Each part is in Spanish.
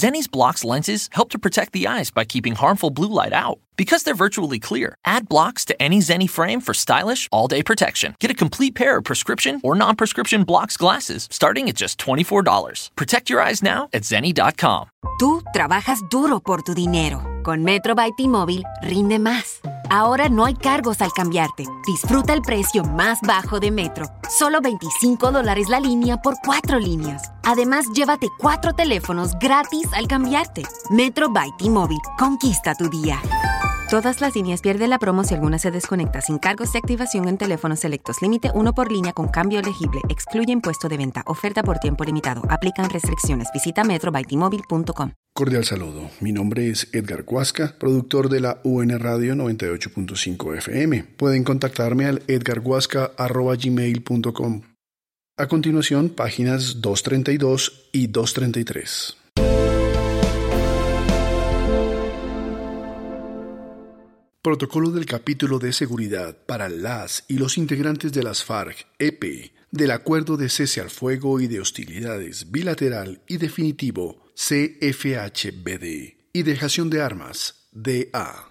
Zenni's blocks lenses help to protect the eyes by keeping harmful blue light out. Because they're virtually clear, add blocks to any Zenni frame for stylish, all day protection. Get a complete pair of prescription or non prescription blocks glasses starting at just $24. Protect your eyes now at Zenni.com. Tú trabajas duro por tu dinero. Con Metro by T-Mobile, rinde más. Ahora no hay cargos al cambiarte. Disfruta el precio más bajo de Metro. Solo 25 dólares la línea por cuatro líneas. Además, llévate cuatro teléfonos gratis al cambiarte. Metro by T-Mobile. Conquista tu día. Todas las líneas pierden la promo si alguna se desconecta sin cargos de activación en teléfonos selectos. Límite uno por línea con cambio elegible. Excluye impuesto de venta. Oferta por tiempo limitado. Aplican restricciones. Visita metrobytimóvil.com. Cordial saludo. Mi nombre es Edgar Huasca, productor de la UN Radio 98.5 FM. Pueden contactarme al edgarhuasca.gmail.com. A continuación, páginas 232 y 233. Protocolo del capítulo de seguridad para las y los integrantes de las FARC-EP del Acuerdo de Cese al Fuego y de Hostilidades Bilateral y Definitivo CFHBD y Dejación de Armas DA.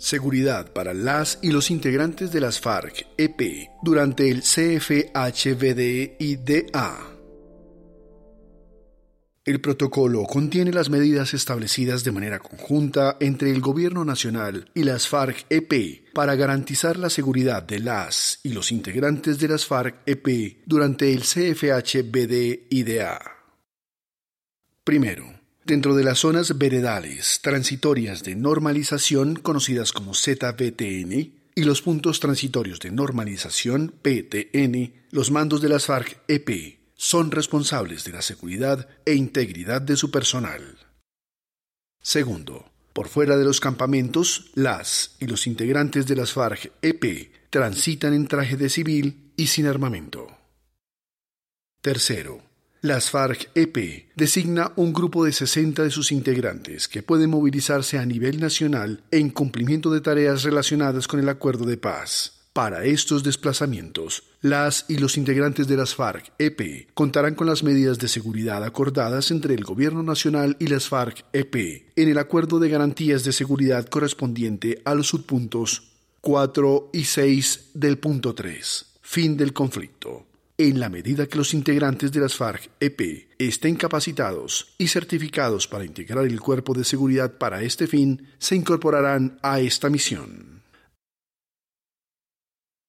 Seguridad para las y los integrantes de las FARC-EP durante el CFHBD y DA. El protocolo contiene las medidas establecidas de manera conjunta entre el Gobierno Nacional y las FARC-EP para garantizar la seguridad de las y los integrantes de las FARC-EP durante el CFH-BD-IDA. Primero, dentro de las zonas veredales transitorias de normalización conocidas como ZBTN y los puntos transitorios de normalización PTN, los mandos de las FARC-EP son responsables de la seguridad e integridad de su personal. Segundo, por fuera de los campamentos, las y los integrantes de las FARC-EP transitan en traje de civil y sin armamento. Tercero, las FARC-EP designa un grupo de 60 de sus integrantes que pueden movilizarse a nivel nacional en cumplimiento de tareas relacionadas con el acuerdo de paz. Para estos desplazamientos, las y los integrantes de las FARC-EP contarán con las medidas de seguridad acordadas entre el Gobierno Nacional y las FARC-EP en el Acuerdo de Garantías de Seguridad correspondiente a los subpuntos 4 y 6 del punto 3. Fin del conflicto. En la medida que los integrantes de las FARC-EP estén capacitados y certificados para integrar el cuerpo de seguridad para este fin, se incorporarán a esta misión.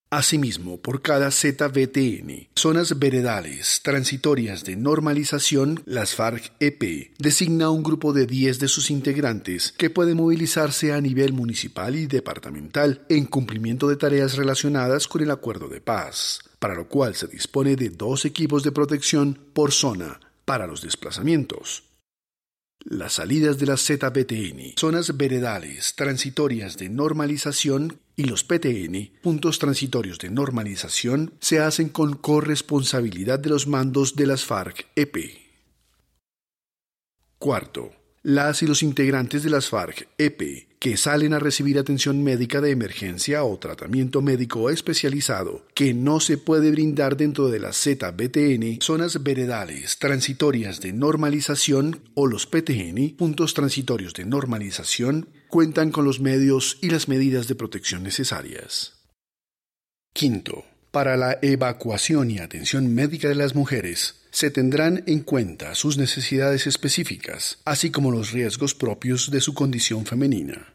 Asimismo, por cada ZBTN, zonas veredales transitorias de normalización, las FARC-EP designa un grupo de 10 de sus integrantes que puede movilizarse a nivel municipal y departamental en cumplimiento de tareas relacionadas con el acuerdo de paz, para lo cual se dispone de dos equipos de protección por zona para los desplazamientos. Las salidas de las ZBTN, zonas veredales transitorias de normalización y los PTN, puntos transitorios de normalización, se hacen con corresponsabilidad de los mandos de las FARC-EP. Cuarto, las y los integrantes de las FARC-EP que salen a recibir atención médica de emergencia o tratamiento médico especializado que no se puede brindar dentro de las ZBTN, zonas veredales transitorias de normalización o los PTN, puntos transitorios de normalización, cuentan con los medios y las medidas de protección necesarias. Quinto, para la evacuación y atención médica de las mujeres, se tendrán en cuenta sus necesidades específicas, así como los riesgos propios de su condición femenina.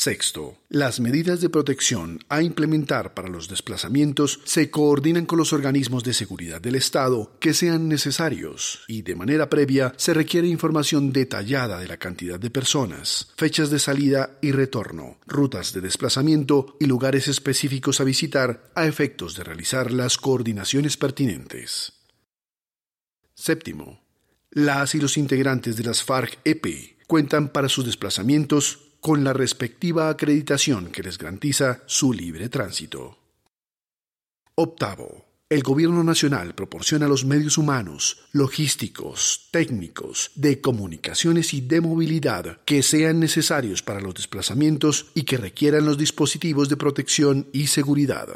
Sexto, las medidas de protección a implementar para los desplazamientos se coordinan con los organismos de seguridad del Estado que sean necesarios y de manera previa se requiere información detallada de la cantidad de personas, fechas de salida y retorno, rutas de desplazamiento y lugares específicos a visitar a efectos de realizar las coordinaciones pertinentes. Séptimo, las y los integrantes de las FARC-EP cuentan para sus desplazamientos con la respectiva acreditación que les garantiza su libre tránsito. Octavo. El Gobierno Nacional proporciona los medios humanos, logísticos, técnicos, de comunicaciones y de movilidad que sean necesarios para los desplazamientos y que requieran los dispositivos de protección y seguridad.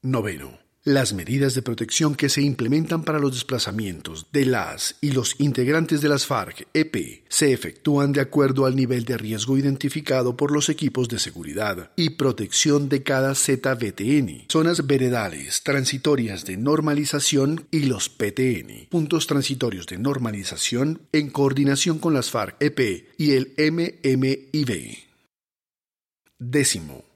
Noveno. Las medidas de protección que se implementan para los desplazamientos de las y los integrantes de las FARC-EP se efectúan de acuerdo al nivel de riesgo identificado por los equipos de seguridad y protección de cada ZBTN, zonas veredales transitorias de normalización y los PTN, puntos transitorios de normalización en coordinación con las FARC-EP y el MMIB. Décimo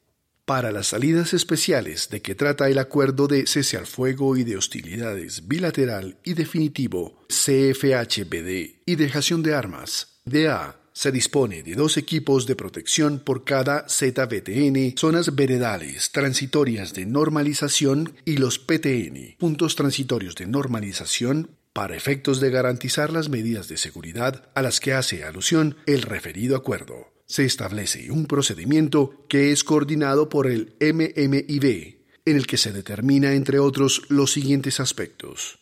para las salidas especiales de que trata el acuerdo de cese al fuego y de hostilidades bilateral y definitivo CFHBD y dejación de armas, DA, se dispone de dos equipos de protección por cada ZBTN, zonas veredales transitorias de normalización y los PTN, puntos transitorios de normalización para efectos de garantizar las medidas de seguridad a las que hace alusión el referido acuerdo se establece un procedimiento que es coordinado por el MMIB, en el que se determina, entre otros, los siguientes aspectos.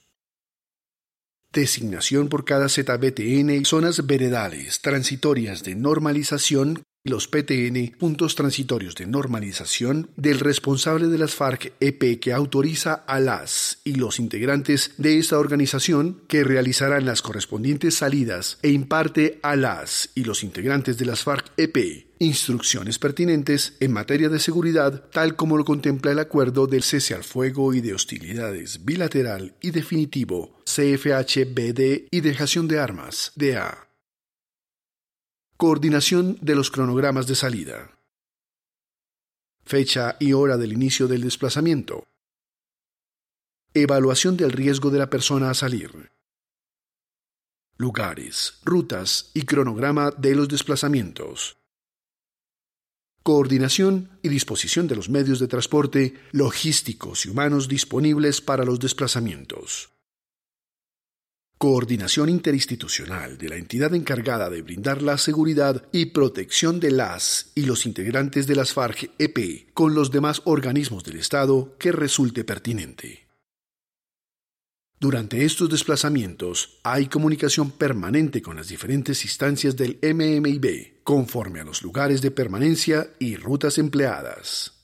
Designación por cada ZBTN y zonas veredales transitorias de normalización los PTN, puntos transitorios de normalización, del responsable de las FARC-EP que autoriza a las y los integrantes de esta organización que realizarán las correspondientes salidas e imparte a las y los integrantes de las FARC-EP instrucciones pertinentes en materia de seguridad, tal como lo contempla el acuerdo del cese al fuego y de hostilidades bilateral y definitivo CFHBD y dejación de armas, DA. Coordinación de los cronogramas de salida. Fecha y hora del inicio del desplazamiento. Evaluación del riesgo de la persona a salir. Lugares, rutas y cronograma de los desplazamientos. Coordinación y disposición de los medios de transporte logísticos y humanos disponibles para los desplazamientos coordinación interinstitucional de la entidad encargada de brindar la seguridad y protección de las y los integrantes de las FARC-EP con los demás organismos del Estado que resulte pertinente. Durante estos desplazamientos hay comunicación permanente con las diferentes instancias del MMIB, conforme a los lugares de permanencia y rutas empleadas.